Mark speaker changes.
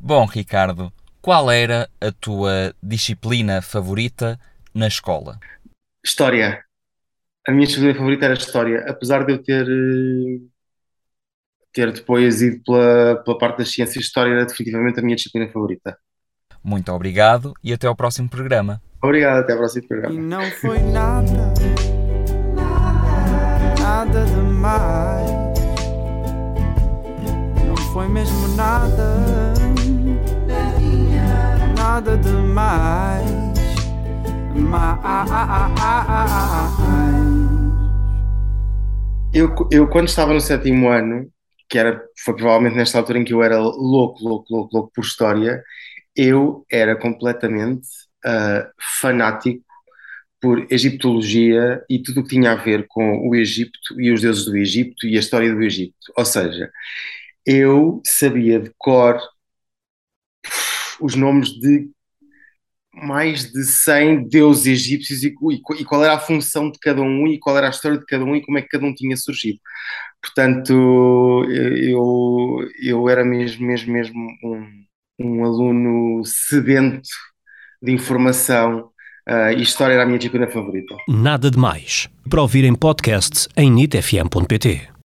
Speaker 1: Bom, Ricardo, qual era a tua disciplina favorita na escola?
Speaker 2: História. A minha disciplina favorita era História, apesar de eu ter, eh, ter depois ido pela, pela parte das ciências, História era definitivamente a minha disciplina favorita.
Speaker 1: Muito obrigado e até ao próximo programa.
Speaker 2: Obrigado, até ao próximo
Speaker 3: E
Speaker 2: programa.
Speaker 3: não foi nada, nada demais. Não foi mesmo nada, demais. Mais.
Speaker 2: Eu, eu, quando estava no sétimo ano, que era, foi provavelmente nesta altura em que eu era louco, louco, louco, louco por História, eu era completamente ah, fanático por egiptologia e tudo o que tinha a ver com o Egito e os deuses do Egito e a história do Egito. Ou seja, eu sabia de cor os nomes de mais de 100 deuses egípcios e, e- qual era a função de cada um e qual era a história de cada um e como é que cada um tinha surgido. Portanto, eu, eu era mesmo, mesmo, mesmo um, um aluno sedento de informação ah, e história era a minha disciplina favorita.
Speaker 4: Nada de Mais. Para ouvir em podcast em nitfm.pt.